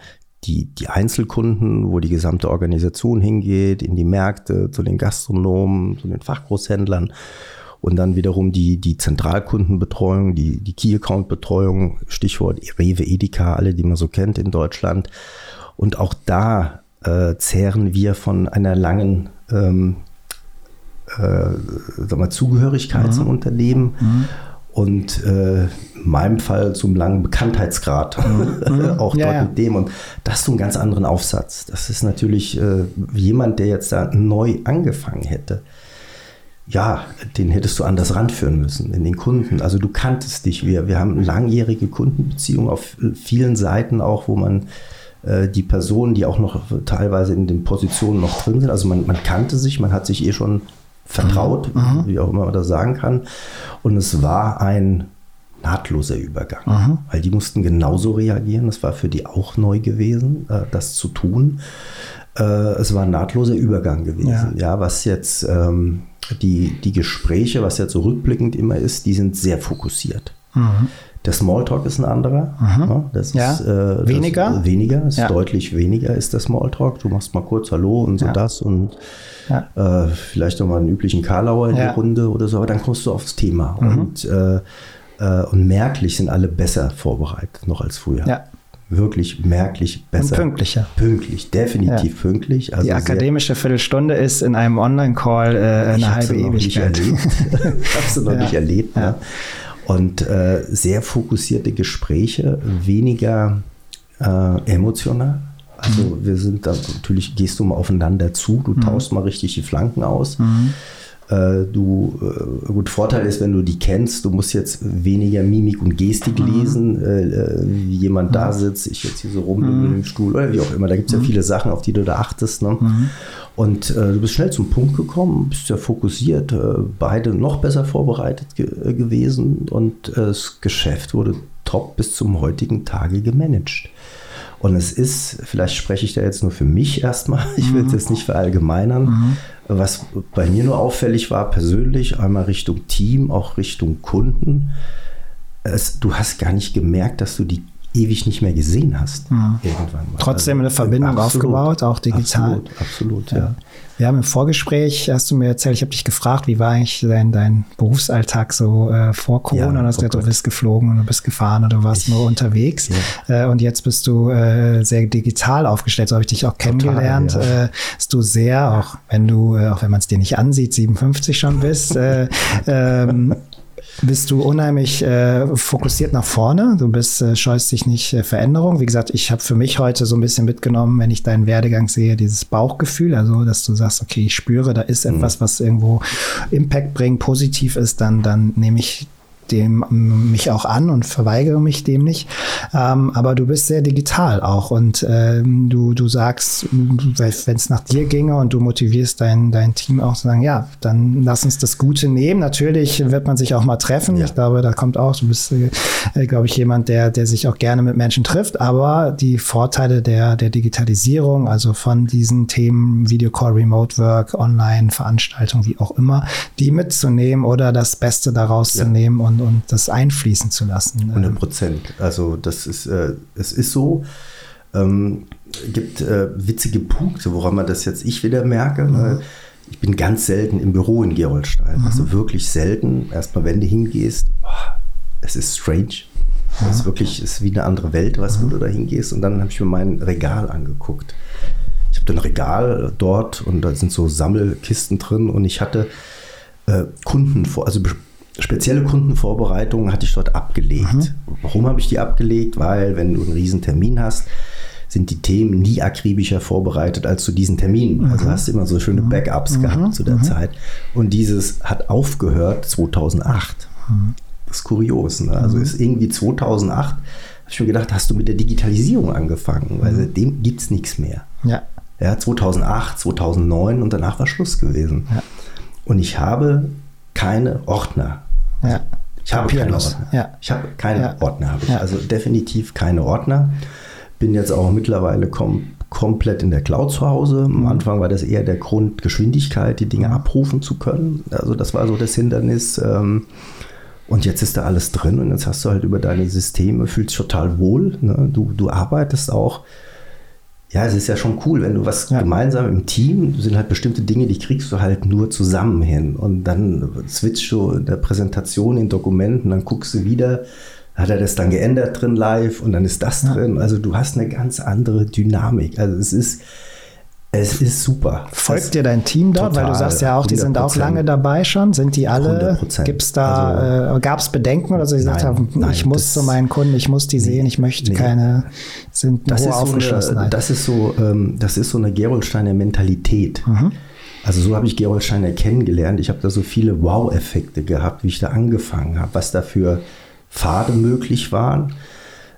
die, die Einzelkunden, wo die gesamte Organisation hingeht, in die Märkte, zu den Gastronomen, zu den Fachgroßhändlern und dann wiederum die, die Zentralkundenbetreuung, die, die Key-Account-Betreuung, Stichwort Rewe, Edeka, alle, die man so kennt in Deutschland. Und auch da äh, zehren wir von einer langen ähm, äh, sag mal, Zugehörigkeit mhm. zum Unternehmen. Mhm und äh, in meinem Fall zum langen Bekanntheitsgrad mhm. auch ja, dort ja. mit dem. Und das ist so einen ganz anderen Aufsatz. Das ist natürlich äh, jemand, der jetzt da neu angefangen hätte. Ja, den hättest du anders ranführen müssen in den Kunden. Also du kanntest dich. Wir, wir haben langjährige Kundenbeziehungen auf vielen Seiten auch, wo man äh, die Personen, die auch noch teilweise in den Positionen noch drin sind. Also man, man kannte sich, man hat sich eh schon vertraut, mhm. wie auch immer man das sagen kann. Und es war ein nahtloser Übergang, mhm. weil die mussten genauso reagieren. Es war für die auch neu gewesen, äh, das zu tun. Äh, es war ein nahtloser Übergang gewesen. Ja, ja was jetzt ähm, die, die Gespräche, was jetzt so rückblickend immer ist, die sind sehr fokussiert. Mhm. Der Smalltalk ist ein anderer. Mhm. Das ja. ist äh, weniger. Das, weniger, ist ja. deutlich weniger ist der Smalltalk. Du machst mal kurz Hallo und so ja. das und äh, vielleicht nochmal einen üblichen Karlauer in die Runde oder so, aber dann kommst du aufs Thema. Mhm. Und äh, Äh, und merklich sind alle besser vorbereitet noch als früher. Ja. Wirklich merklich besser. Und pünktlicher. Pünktlich, definitiv ja. pünktlich. Also Die akademische Viertelstunde ist in einem Online-Call äh, eine halbe Ewigkeit. Hast du noch ja. nicht erlebt. Ne? Und äh, sehr fokussierte Gespräche, weniger äh, emotional. Also mhm. wir sind da natürlich, gehst du mal aufeinander zu, du mhm. tauschst mal richtig die Flanken aus. Mhm. Äh, du, äh, gut, Vorteil ist, wenn du die kennst, du musst jetzt weniger Mimik und Gestik lesen, äh, wie jemand mhm. da sitzt, ich jetzt hier so rum mhm. im Stuhl oder wie auch immer. Da gibt es ja mhm. viele Sachen, auf die du da achtest. Ne? Und äh, du bist schnell zum Punkt gekommen, bist ja fokussiert, äh, beide noch besser vorbereitet ge gewesen und das Geschäft wurde top bis zum heutigen Tage gemanagt. Und es ist, vielleicht spreche ich da jetzt nur für mich erstmal, ich will es jetzt nicht verallgemeinern, mhm. was bei mir nur auffällig war, persönlich, einmal Richtung Team, auch Richtung Kunden. Es, du hast gar nicht gemerkt, dass du die ewig nicht mehr gesehen hast. Mhm. Irgendwann mal. Trotzdem eine also, Verbindung absolut, aufgebaut, auch digital. Absolut, absolut ja. ja. Wir haben im Vorgespräch, hast du mir erzählt, ich habe dich gefragt, wie war eigentlich dein, dein Berufsalltag so äh, vor Corona? Ja, und hast oh gesagt, du bist geflogen und du bist gefahren oder du warst ich, nur unterwegs. Ja. Äh, und jetzt bist du äh, sehr digital aufgestellt. So habe ich dich auch kennengelernt. Total, ja. Äh, du sehr, auch wenn du, äh, auch wenn man es dir nicht ansieht, 57 schon bist, äh, ähm, bist du unheimlich äh, fokussiert nach vorne. Du bist, äh, scheust dich nicht äh, Veränderung. Wie gesagt, ich habe für mich heute so ein bisschen mitgenommen, wenn ich deinen Werdegang sehe, dieses Bauchgefühl, also dass du sagst, okay, ich spüre, da ist mhm. etwas, was irgendwo Impact bringt, positiv ist, dann, dann nehme ich dem mich auch an und verweigere mich dem nicht. Ähm, aber du bist sehr digital auch und ähm, du, du sagst, wenn es nach dir ginge und du motivierst dein, dein Team auch zu sagen, ja, dann lass uns das Gute nehmen. Natürlich wird man sich auch mal treffen. Ja. Ich glaube, da kommt auch, du bist, äh, glaube ich, jemand, der, der sich auch gerne mit Menschen trifft, aber die Vorteile der, der Digitalisierung, also von diesen Themen Videocall, Remote Work, Online, Veranstaltungen, wie auch immer, die mitzunehmen oder das Beste daraus ja. zu nehmen und und, und das einfließen zu lassen. 100 ähm. Prozent. Also das ist, äh, es ist so. Ähm, gibt äh, witzige Punkte, woran man das jetzt ich wieder merke. Mhm. Ich bin ganz selten im Büro in Gerolstein. Mhm. Also wirklich selten. Erstmal, wenn du hingehst, oh, es ist strange. Mhm. Es ist wirklich es ist wie eine andere Welt, was mhm. wo du da hingehst. Und dann habe ich mir mein Regal angeguckt. Ich habe ein Regal dort und da sind so Sammelkisten drin und ich hatte äh, Kunden vor, also spezielle Kundenvorbereitungen hatte ich dort abgelegt. Mhm. Warum habe ich die abgelegt? Weil, wenn du einen riesen Termin hast, sind die Themen nie akribischer vorbereitet als zu diesen Terminen. Mhm. Also hast du immer so schöne mhm. Backups mhm. gehabt zu der mhm. Zeit. Und dieses hat aufgehört 2008. Mhm. Das ist kurios. Ne? Also ist irgendwie 2008, habe ich mir gedacht, hast du mit der Digitalisierung angefangen, weil seitdem gibt es nichts mehr. Ja. Ja, 2008, 2009 und danach war Schluss gewesen. Ja. Und ich habe keine Ordner. Ja. Ich habe keine Ordner. Ja. Ich habe keine ja. Ordner, habe ich. Ja. Also definitiv keine Ordner. Bin jetzt auch mittlerweile kom komplett in der Cloud zu Hause. Am mhm. Anfang war das eher der Grund, Geschwindigkeit, die Dinge mhm. abrufen zu können. Also das war so das Hindernis. Ähm, und jetzt ist da alles drin und jetzt hast du halt über deine Systeme, fühlst total wohl. Ne? Du, du arbeitest auch ja, es ist ja schon cool, wenn du was ja. gemeinsam im Team, sind halt bestimmte Dinge, die kriegst du halt nur zusammen hin. Und dann switchst du in der Präsentation in Dokumenten, dann guckst du wieder, hat er das dann geändert drin live und dann ist das ja. drin. Also du hast eine ganz andere Dynamik. Also es ist, es ist super. Folgt dir dein Team dort? Weil du sagst ja auch, die sind auch lange dabei schon. Sind die alle? Gibt es da, also, äh, gab es Bedenken oder so, die gesagt haben, nein, ich muss zu meinen Kunden, ich muss die sehen, ich möchte nee. keine, sind das ist so eine, Das ist so, ähm, das ist so eine Gerolsteiner Mentalität. Mhm. Also so habe ich Gerolsteiner kennengelernt. Ich habe da so viele Wow-Effekte gehabt, wie ich da angefangen habe, was da für Pfade möglich waren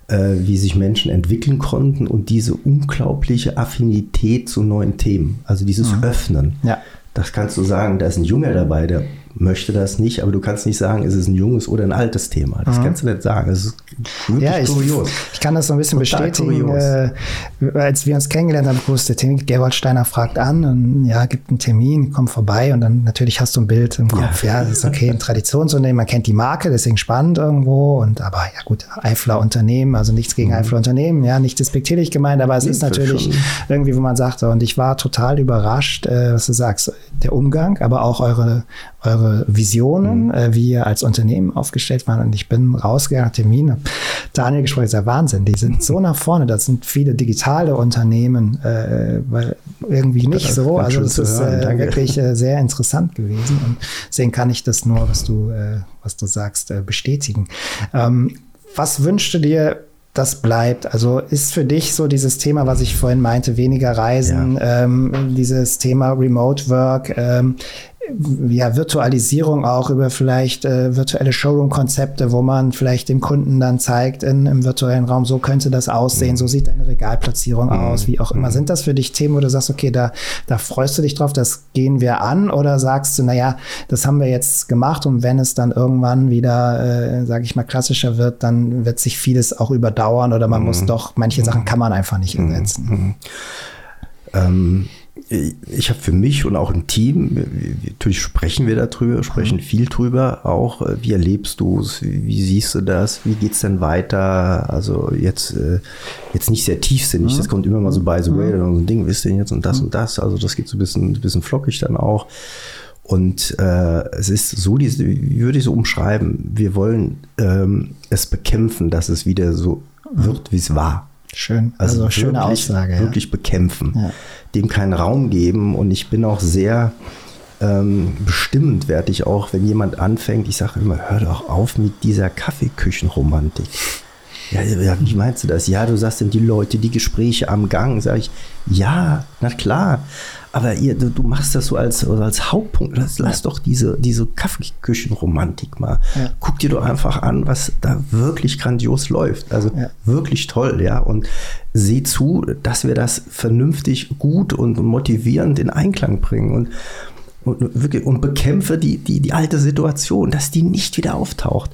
wie sich Menschen entwickeln konnten und diese unglaubliche Affinität zu neuen Themen, also dieses mhm. Öffnen. Ja. Das kannst du sagen, da ist ein Junge dabei, der möchte das nicht, aber du kannst nicht sagen, ist es ein junges oder ein altes Thema. Das mhm. kannst du nicht sagen. Das ist ja, ich, kurios. Ich kann das so ein bisschen Total bestätigen. Äh, als wir uns kennengelernt haben, wusste Tim Gerwald fragt an und ja, gibt einen Termin, komm vorbei und dann natürlich hast du ein Bild im Kopf. Ja, ja das ist okay, ein Traditionsunternehmen, man kennt die Marke, deswegen spannend irgendwo und aber ja gut, Eifler Unternehmen, also nichts gegen mhm. Eifler Unternehmen, ja, nicht despektierlich gemeint, aber es ja, ist natürlich irgendwie, wo man sagt, und ich war total überrascht, äh, was du sagst, der Umgang, aber auch eure, eure Visionen, mhm. äh, wie ihr als Unternehmen aufgestellt waren. Und ich bin rausgegangen, Termine. Daniel gesprochen, ist ja Wahnsinn. Die sind so nach vorne. Das sind viele digitale Unternehmen, äh, weil irgendwie nicht das so. Also das ist äh, wirklich äh, sehr interessant gewesen. Und deswegen kann ich das nur, was du, was du sagst, bestätigen. Ähm, was wünschst du dir das bleibt. Also ist für dich so dieses Thema, was ich vorhin meinte, weniger Reisen, ja. ähm, dieses Thema Remote Work, ähm, ja, Virtualisierung auch über vielleicht äh, virtuelle Showroom-Konzepte, wo man vielleicht dem Kunden dann zeigt in, im virtuellen Raum, so könnte das aussehen, mhm. so sieht deine Regalplatzierung mhm. aus, wie auch immer. Mhm. Sind das für dich Themen, wo du sagst, okay, da, da freust du dich drauf, das gehen wir an oder sagst du, naja, das haben wir jetzt gemacht und wenn es dann irgendwann wieder, äh, sage ich mal, klassischer wird, dann wird sich vieles auch überdauern oder man muss mhm. doch, manche Sachen mhm. kann man einfach nicht mhm. ersetzen. Ähm ich habe für mich und auch im Team, natürlich sprechen wir darüber, sprechen viel drüber, auch äh, wie erlebst du es, wie siehst du das, wie geht es denn weiter, also jetzt, äh, jetzt nicht sehr tiefsinnig, mhm. das kommt immer mal so by the way, mhm. dann so ein Ding, wisst ihr jetzt und das mhm. und das, also das geht so ein bisschen, ein bisschen flockig dann auch und äh, es ist so, wie würde ich so umschreiben, wir wollen ähm, es bekämpfen, dass es wieder so wird, wie es war. Schön, also, also schöne wirklich, Aussage. Wirklich bekämpfen, ja. Dem keinen Raum geben und ich bin auch sehr ähm, bestimmend, werde ich auch, wenn jemand anfängt, ich sage immer, hör doch auf mit dieser Kaffeeküchenromantik. Ja, ja, wie meinst du das? Ja, du sagst denn die Leute, die Gespräche am Gang, sage ich, ja, na klar. Aber ihr, du, du, machst das so als, als Hauptpunkt. Lass, lass doch diese, diese Kaffeeküchenromantik mal. Ja. Guck dir doch einfach an, was da wirklich grandios läuft. Also ja. wirklich toll, ja. Und seh zu, dass wir das vernünftig, gut und motivierend in Einklang bringen. Und und, wirklich, und bekämpfe die, die, die alte Situation, dass die nicht wieder auftaucht.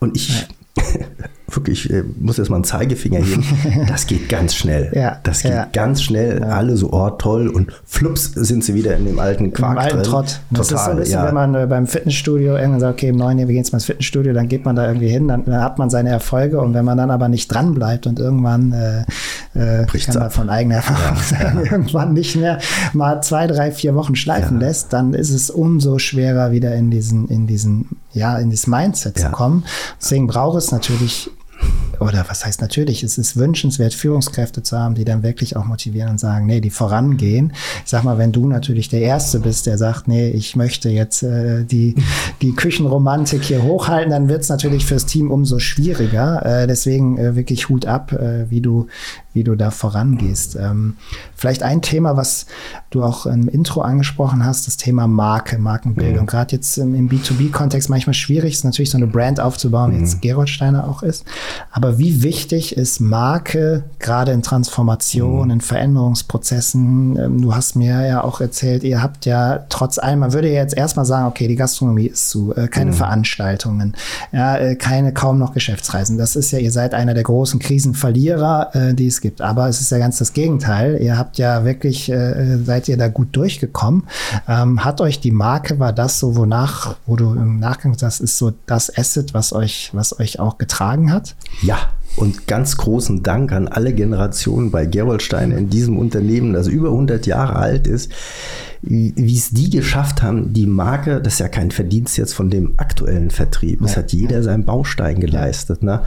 Und ich, ja. wirklich, ich muss jetzt mal einen Zeigefinger heben, das geht ganz schnell. Ja, das geht ja. ganz schnell. Ja. Alle so, oh toll, und flups sind sie wieder in dem alten Quark Im alten drin. Trott. Das Total, ist so ein bisschen, wenn man äh, beim Fitnessstudio irgendwann sagt, okay, im neuen Jahr, wir gehen jetzt mal ins Fitnessstudio, dann geht man da irgendwie hin, dann, dann, hat man seine Erfolge und wenn man dann aber nicht dran bleibt und irgendwann äh, äh, kann man von eigener Erfahrung sagen, irgendwann nicht mehr mal zwei, drei, vier Wochen schleifen lässt, dann ist es umso schwerer, wieder in diesen, in diesen, ja, in dieses Mindset zu kommen. Deswegen braucht es natürlich oder was heißt natürlich, es ist wünschenswert, Führungskräfte zu haben, die dann wirklich auch motivieren und sagen, nee, die vorangehen. Ich sag mal, wenn du natürlich der Erste bist, der sagt, nee, ich möchte jetzt äh, die, die Küchenromantik hier hochhalten, dann wird es natürlich fürs Team umso schwieriger. Äh, deswegen äh, wirklich Hut ab, äh, wie du, wie du da vorangehst. Ähm, vielleicht ein Thema, was du auch im Intro angesprochen hast, das Thema Marke, Markenbildung. Mhm. Gerade jetzt im, im B2B-Kontext manchmal schwierig ist natürlich so eine Brand aufzubauen, wie mhm. jetzt Gerold Steiner auch ist. Aber wie wichtig ist Marke gerade in Transformation, mhm. in Veränderungsprozessen? Ähm, du hast mir ja auch erzählt, ihr habt ja trotz allem, man würde ja jetzt erstmal sagen, okay, die Gastronomie ist zu, äh, keine mhm. Veranstaltungen, ja, äh, keine, kaum noch Geschäftsreisen. Das ist ja, ihr seid einer der großen Krisenverlierer, äh, die es gibt. Aber es ist ja ganz das Gegenteil. Ihr habt ja wirklich, äh, seid ihr da gut durchgekommen. Ähm, hat euch die Marke, war das so, wonach, wo du im Nachgang sagst, ist so das Asset, was euch, was euch auch getragen hat? Ja, und ganz großen Dank an alle Generationen bei Gerolstein in diesem Unternehmen, das über 100 Jahre alt ist, wie es die geschafft haben, die Marke, das ist ja kein Verdienst jetzt von dem aktuellen Vertrieb, es ja. hat jeder seinen Baustein geleistet. Ne?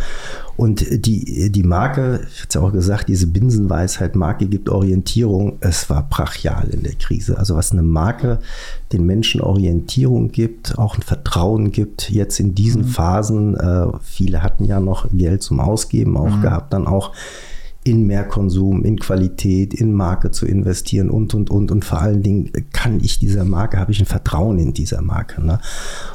Und die, die Marke, ich hatte es ja auch gesagt, diese Binsenweisheit, Marke gibt Orientierung, es war brachial in der Krise. Also was eine Marke den Menschen Orientierung gibt, auch ein Vertrauen gibt, jetzt in diesen mhm. Phasen, äh, viele hatten ja noch Geld zum Ausgeben auch mhm. gehabt, dann auch in mehr Konsum, in Qualität, in Marke zu investieren und, und, und. Und vor allen Dingen kann ich dieser Marke, habe ich ein Vertrauen in dieser Marke. Ne?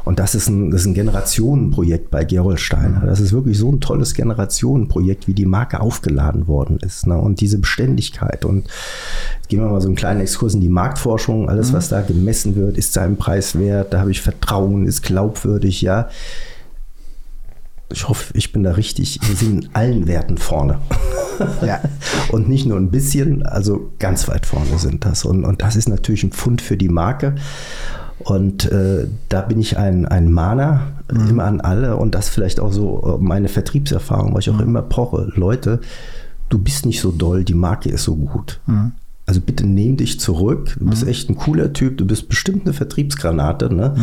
Und das ist, ein, das ist ein Generationenprojekt bei Gerold Steiner. Das ist wirklich so ein tolles Generationenprojekt, wie die Marke aufgeladen worden ist. Ne? Und diese Beständigkeit. Und jetzt gehen wir mal so einen kleinen Exkurs in die Marktforschung. Alles, mhm. was da gemessen wird, ist seinem Preis wert. Da habe ich Vertrauen, ist glaubwürdig, ja ich hoffe, ich bin da richtig. Wir sind in allen Werten vorne. Ja. und nicht nur ein bisschen, also ganz weit vorne sind das. Und, und das ist natürlich ein Pfund für die Marke. Und äh, da bin ich ein, ein Mahner mhm. immer an alle und das vielleicht auch so äh, meine Vertriebserfahrung, weil ich auch mhm. immer poche. Leute, du bist nicht so doll, die Marke ist so gut. Mhm. Also bitte nehm dich zurück. Du bist mhm. echt ein cooler Typ, du bist bestimmt eine Vertriebsgranate, ne?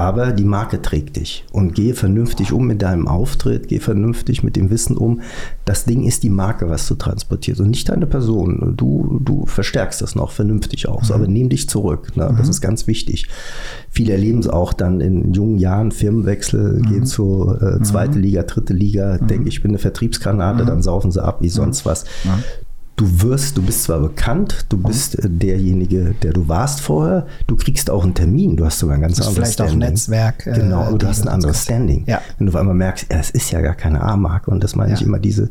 Aber die Marke trägt dich und gehe vernünftig um mit deinem Auftritt, gehe vernünftig mit dem Wissen um. Das Ding ist die Marke, was du transportierst und nicht deine Person. Du, du verstärkst das noch vernünftig aus, mhm. aber nimm dich zurück. Ne? Das mhm. ist ganz wichtig. Viele erleben es auch dann in jungen Jahren, Firmenwechsel, mhm. gehen zur äh, zweite mhm. Liga, dritte Liga, mhm. denke ich bin eine Vertriebsgranate, dann saufen sie ab wie sonst was du wirst, du bist zwar bekannt, du bist äh, derjenige, der du warst vorher, du kriegst auch einen Termin, du hast sogar ein ganz anderes vielleicht Standing. Vielleicht auch Netzwerk. Äh, genau, aber du hast ein anderes Standing. Ja. Wenn du auf einmal merkst, ja, es ist ja gar keine A-Marke und das meine ja. ich immer diese,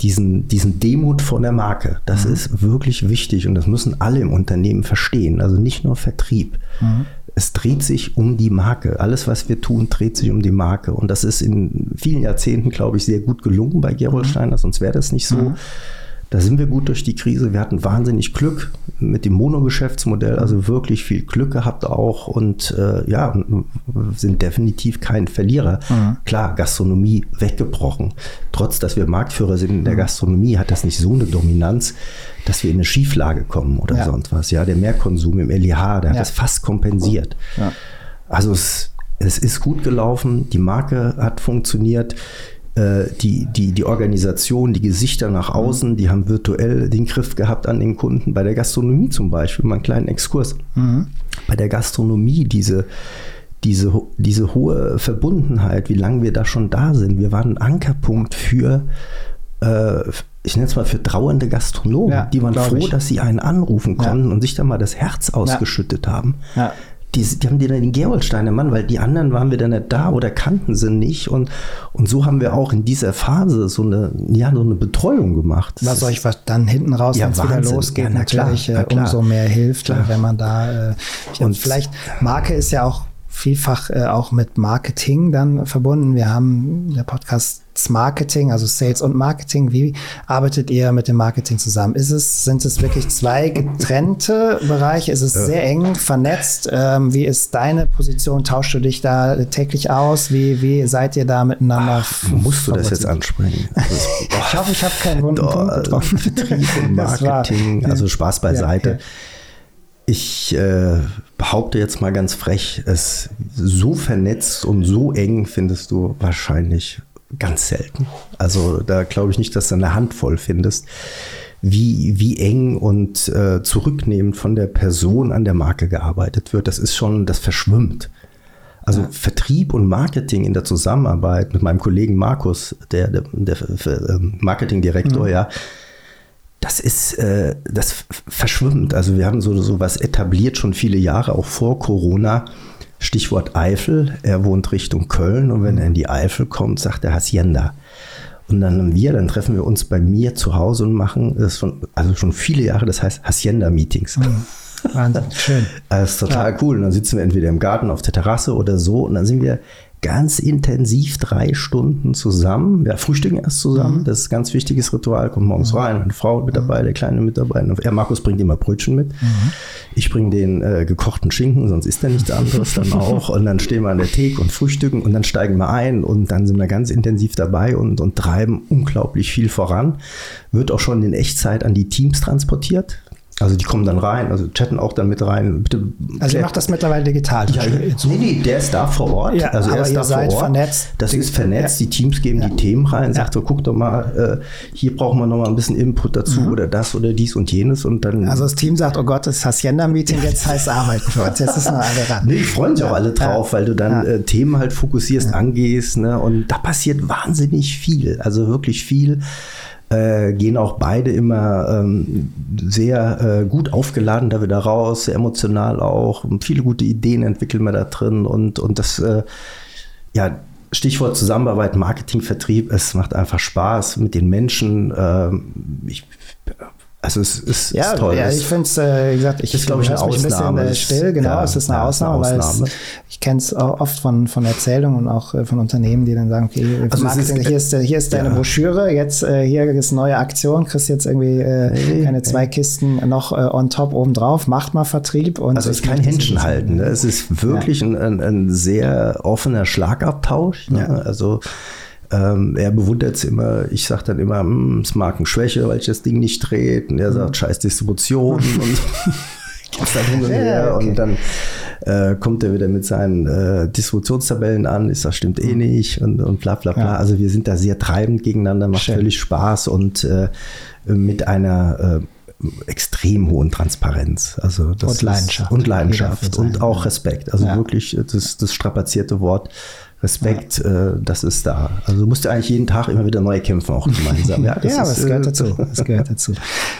diesen, diesen Demut von der Marke. Das mhm. ist wirklich wichtig und das müssen alle im Unternehmen verstehen. Also nicht nur Vertrieb. Mhm. Es dreht sich um die Marke. Alles, was wir tun, dreht sich um die Marke. Und das ist in vielen Jahrzehnten, glaube ich, sehr gut gelungen bei Gerold mhm. Steiner, sonst wäre das nicht so. Da sind wir gut durch die Krise. Wir hatten wahnsinnig Glück mit dem Mono-Geschäftsmodell, also wirklich viel Glück gehabt auch und äh, ja, sind definitiv kein Verlierer. Mhm. Klar, Gastronomie weggebrochen. Trotz, dass wir Marktführer sind in der mhm. Gastronomie, hat das nicht so eine Dominanz, dass wir in eine Schieflage kommen oder ja. sonst was. Ja, der Mehrkonsum im LIH, der hat das fast kompensiert. Ja. Also es, es ist gut gelaufen, die Marke hat funktioniert. Äh, die, die, die Organisation, die Gesichter nach außen, die haben virtuell den Griff gehabt an den Kunden. Bei der Gastronomie zum Beispiel, mal einen kleinen Exkurs. Mhm. Bei der Gastronomie, diese, diese, diese hohe Verbundenheit, wie lange wir da schon da sind. Wir waren ein Ankerpunkt für, äh, ich nenne es mal für trauernde Gastronomen. Ja, die waren froh, ich. dass sie einen anrufen konnten ja. und sich da mal das Herz ausgeschüttet ja. haben die, die haben dir dann den Gerolsteiner Mann, weil die anderen waren wir dann nicht da oder kannten sie nicht. Und, und so haben wir auch in dieser Phase so eine, ja, so eine Betreuung gemacht. Was euch was dann hinten raus, ja, wenn es wieder losgeht, ja, natürlich klar, äh, umso mehr hilft, klar. wenn man da äh, und vielleicht Marke ist ja auch vielfach äh, auch mit Marketing dann verbunden. Wir haben der Podcast Marketing, also Sales und Marketing. Wie arbeitet ihr mit dem Marketing zusammen? Ist es, sind es wirklich zwei getrennte Bereiche? Ist es ja. sehr eng vernetzt? Ähm, wie ist deine Position? Tauschst du dich da täglich aus? Wie, wie seid ihr da miteinander? Ach, musst du das jetzt ansprechen? Also, ich hoffe, ich habe keinen wunden Punkt getroffen. Vertrieb und Marketing, also Spaß beiseite. Ja, okay. Ich äh, behaupte jetzt mal ganz frech, es so vernetzt und so eng findest du wahrscheinlich ganz selten. Also da glaube ich nicht, dass du eine Handvoll findest, wie, wie eng und äh, zurücknehmend von der Person an der Marke gearbeitet wird. Das ist schon, das verschwimmt. Also ja. Vertrieb und Marketing in der Zusammenarbeit mit meinem Kollegen Markus, der, der, der ähm, Marketingdirektor, mhm. ja, das ist, äh, das verschwimmt. Also wir haben so, so was etabliert schon viele Jahre, auch vor Corona. Stichwort Eifel. Er wohnt Richtung Köln und wenn er in die Eifel kommt, sagt er Hacienda. Und dann haben wir, dann treffen wir uns bei mir zu Hause und machen das schon, also schon viele Jahre, das heißt Hacienda-Meetings. Mhm. Wahnsinn, schön. Das ist total ja. cool. Und dann sitzen wir entweder im Garten, auf der Terrasse oder so und dann sind wir ganz intensiv drei Stunden zusammen. Wir frühstücken erst zusammen. Mhm. Das ist ein ganz wichtiges Ritual. Kommt morgens mhm. rein, meine Frau mit dabei, der Kleine mit dabei. Er, Markus, bringt immer Brötchen mit. Mhm. Ich bringe den äh, gekochten Schinken, sonst isst er nichts anderes dann auch. Und dann stehen wir an der Theke und frühstücken und dann steigen wir ein und dann sind wir ganz intensiv dabei und, und treiben unglaublich viel voran. Wird auch schon in Echtzeit an die Teams transportiert. Also die kommen dann rein, also chatten auch dann mit rein. Bitte also ihr macht das mittlerweile digital? Ja, nee, nee, der ist da vor Ort. Ja, also er ist da vor Ort. Vernetzt. Das ist vernetzt. Ja. Die Teams geben ja. die Themen rein, sagt so, guck doch mal, äh, hier brauchen wir noch mal ein bisschen Input dazu mhm. oder das oder dies und jenes und dann. Also das Team sagt, oh Gott, das Hacienda-Meeting, jetzt heißt Arbeiten für uns. Jetzt ist noch alle dran. Nee, die freuen sich auch alle drauf, weil du dann äh, Themen halt fokussierst, angehst, ne? Und da passiert wahnsinnig viel. Also wirklich viel äh, gehen auch beide immer ähm, sehr äh, gut aufgeladen da wieder raus, sehr emotional auch. Viele gute Ideen entwickeln wir da drin und, und das, äh, ja, Stichwort Zusammenarbeit, Marketing, Vertrieb, es macht einfach Spaß mit den Menschen. Ähm, ich also es ist, ja, ist toll. Ja, ich finde es, äh, wie gesagt, ich, ist, glaube ich, eine Ausnahme. ein bisschen äh, still, genau, ja, es ist eine ja, Ausnahme, eine Ausnahme. weil es, ich kenne es oft von, von Erzählungen und auch äh, von Unternehmen, die dann sagen, okay, also Marketing, ist, hier ist, hier ist deine ja. Broschüre, jetzt äh, hier ist neue Aktion, kriegst jetzt irgendwie äh, hey, keine zwei Kisten noch äh, on top obendrauf, macht mal Vertrieb. Und also es ist kein Händchen halten, ne? es ist wirklich ein, ein, ein, sehr offener Schlagabtausch. Ne? Also ähm, er bewundert es immer, ich sage dann immer, hm, es mag eine Schwäche, weil ich das Ding nicht drehe. Und er sagt, scheiß Distribution und geht's dann hin und her. Dann äh, kommt er wieder mit seinen äh, Distributionstabellen an, ist das stimmt eh nicht und, und bla bla bla. Ja. Also wir sind da sehr treibend gegeneinander, macht Schön. völlig Spaß und äh, mit einer äh, extrem hohen Transparenz. Also das und Leidenschaft. Ist, und Leidenschaft und auch Respekt. Also ja. wirklich das, das strapazierte Wort Respekt, ja. äh, das ist da. Also du musst ja eigentlich jeden Tag immer wieder neu kämpfen, auch gemeinsam. Ja, das ja ist, gehört äh, dazu. Das gehört dazu.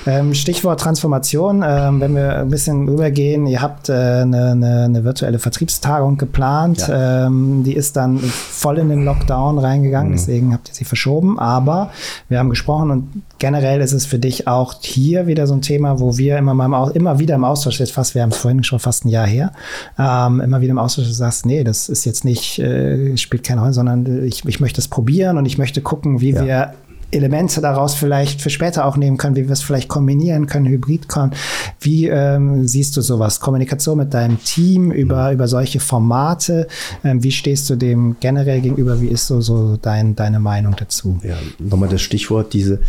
Ähm, Stichwort Transformation, ähm, wenn wir ein bisschen rübergehen, ihr habt äh, eine, eine, eine, virtuelle Vertriebstagung geplant, ja. ähm, die ist dann voll in den Lockdown reingegangen, mhm. deswegen habt ihr sie verschoben, aber wir haben gesprochen und generell ist es für dich auch hier wieder so ein Thema, wo wir immer, mal immer wieder im Austausch sind, fast, wir haben es vorhin schon fast ein Jahr her, ähm, immer wieder im Austausch sagst, nee, das ist jetzt nicht äh, spielt keine Rolle, sondern ich, ich möchte es probieren und ich möchte gucken, wie ja. wir Elemente daraus vielleicht für später auch nehmen können, wie wir es vielleicht kombinieren können, hybrid kommen. Wie ähm, siehst du sowas? Kommunikation mit deinem Team über, mhm. über solche Formate. Ähm, wie stehst du dem generell gegenüber? Wie ist so, so dein, deine Meinung dazu? Ja, nochmal das Stichwort, diese,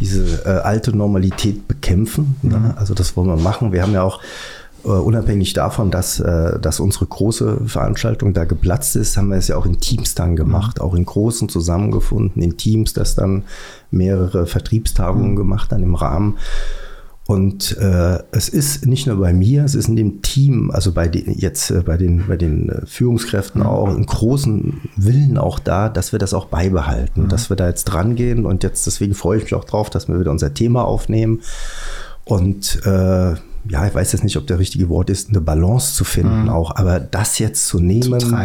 diese äh, alte Normalität bekämpfen. Ne? Mhm. Also das wollen wir machen. Wir haben ja auch Uh, unabhängig davon, dass, uh, dass unsere große Veranstaltung da geplatzt ist, haben wir es ja auch in Teams dann gemacht, mhm. auch in großen zusammengefunden, in Teams, das dann mehrere Vertriebstagungen mhm. gemacht dann im Rahmen. Und äh, es ist nicht nur bei mir, es ist in dem Team, also bei den, jetzt äh, bei den, bei den äh, Führungskräften mhm. auch, einen großen Willen auch da, dass wir das auch beibehalten, mhm. dass wir da jetzt dran gehen. Und jetzt, deswegen freue ich mich auch drauf, dass wir wieder unser Thema aufnehmen. Und äh, ja, ich weiß jetzt nicht, ob der richtige Wort ist, eine Balance zu finden mhm. auch, aber das jetzt zu nehmen, zu,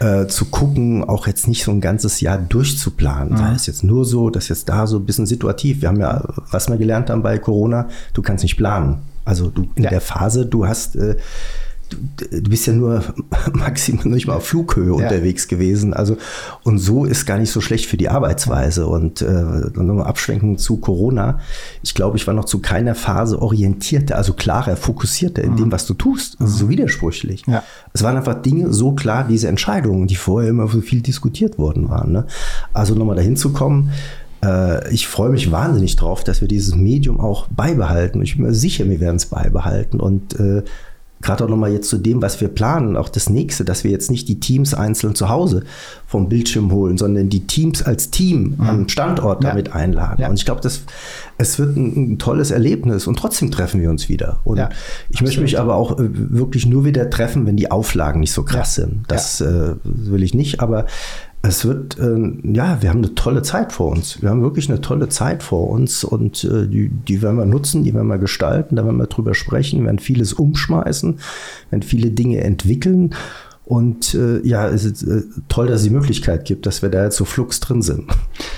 äh, zu gucken, auch jetzt nicht so ein ganzes Jahr durchzuplanen. Mhm. Das ist jetzt nur so, das ist jetzt da so ein bisschen situativ. Wir haben ja, was wir gelernt haben bei Corona, du kannst nicht planen. Also du in ja. der Phase, du hast äh, du, du bist ja nur maximal nicht mal auf Flughöhe ja. unterwegs gewesen. Also, und so ist gar nicht so schlecht für die Arbeitsweise. Und äh, dann nochmal abschwenken zu Corona. Ich glaube, ich war noch zu keiner Phase orientierter, also klarer, fokussierter in mhm. dem, was du tust. Also so widersprüchlich. Ja. Es waren einfach Dinge so klar, diese Entscheidungen, die vorher immer so viel diskutiert worden waren. Ne? Also nochmal dahin zu kommen, äh, ich freue mich wahnsinnig drauf, dass wir dieses Medium auch beibehalten. Ich bin mir sicher, wir werden es beibehalten. Und äh, gerade auch nochmal jetzt zu dem, was wir planen, auch das nächste, dass wir jetzt nicht die Teams einzeln zu Hause vom Bildschirm holen, sondern die Teams als Team mhm. am Standort ja. damit einladen. Ja. Und ich glaube, das, es wird ein, ein, tolles Erlebnis und trotzdem treffen wir uns wieder. Und ja, ich möchte mich aber auch äh, wirklich nur wieder treffen, wenn die Auflagen nicht so krass sind. Das äh, will ich nicht, aber es wird, äh, ja, wir haben eine tolle Zeit vor uns. Wir haben wirklich eine tolle Zeit vor uns und äh, die, die werden wir nutzen, die werden wir gestalten, da werden wir drüber sprechen, werden vieles umschmeißen, werden viele Dinge entwickeln. Und äh, ja, es ist äh, toll, dass es die Möglichkeit gibt, dass wir da jetzt so flux drin sind.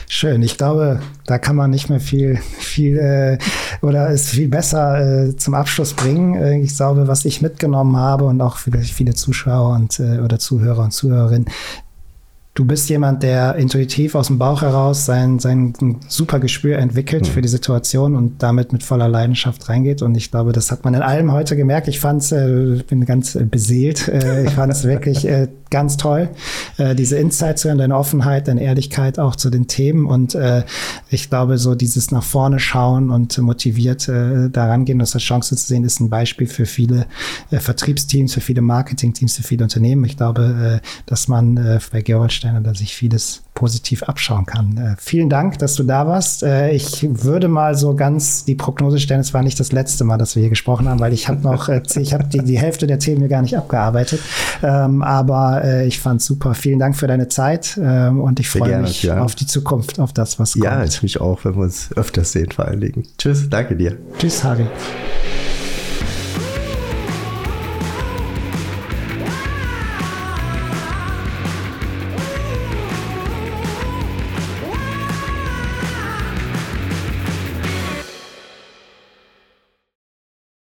Schön. Ich glaube, da kann man nicht mehr viel, viel äh, oder es viel besser äh, zum Abschluss bringen. Äh, ich glaube, was ich mitgenommen habe und auch vielleicht viele Zuschauer und äh, oder Zuhörer und Zuhörerinnen, du bist jemand, der intuitiv aus dem Bauch heraus sein, sein super Gespür entwickelt mhm. für die Situation und damit mit voller Leidenschaft reingeht. Und ich glaube, das hat man in allem heute gemerkt. Ich fand's, äh, bin ganz äh, beseelt. Äh, ich fand es wirklich äh, ganz toll, äh, diese Insights zu hören, deine Offenheit, deine Ehrlichkeit auch zu den Themen. Und äh, ich glaube, so dieses nach vorne schauen und motiviert äh, daran gehen, das als Chance zu sehen, ist ein Beispiel für viele äh, Vertriebsteams, für viele Marketingteams, für viele Unternehmen. Ich glaube, äh, dass man äh, bei Gerold Steiner da sich vieles positiv abschauen kann. Äh, vielen Dank, dass du da warst. Äh, ich würde mal so ganz die Prognose stellen, es war nicht das letzte Mal, dass wir hier gesprochen haben, weil ich habe noch, äh, ich habe die, die Hälfte der Themen mir gar nicht abgearbeitet. Ähm, aber äh, ich fand super. Vielen Dank für deine Zeit ähm, und ich freue mich ja. auf die Zukunft, auf das, was kommt. Ja, ich mich auch, wenn wir uns öfters sehen, vor allen Dingen. Tschüss, danke dir. Tschüss, Harry.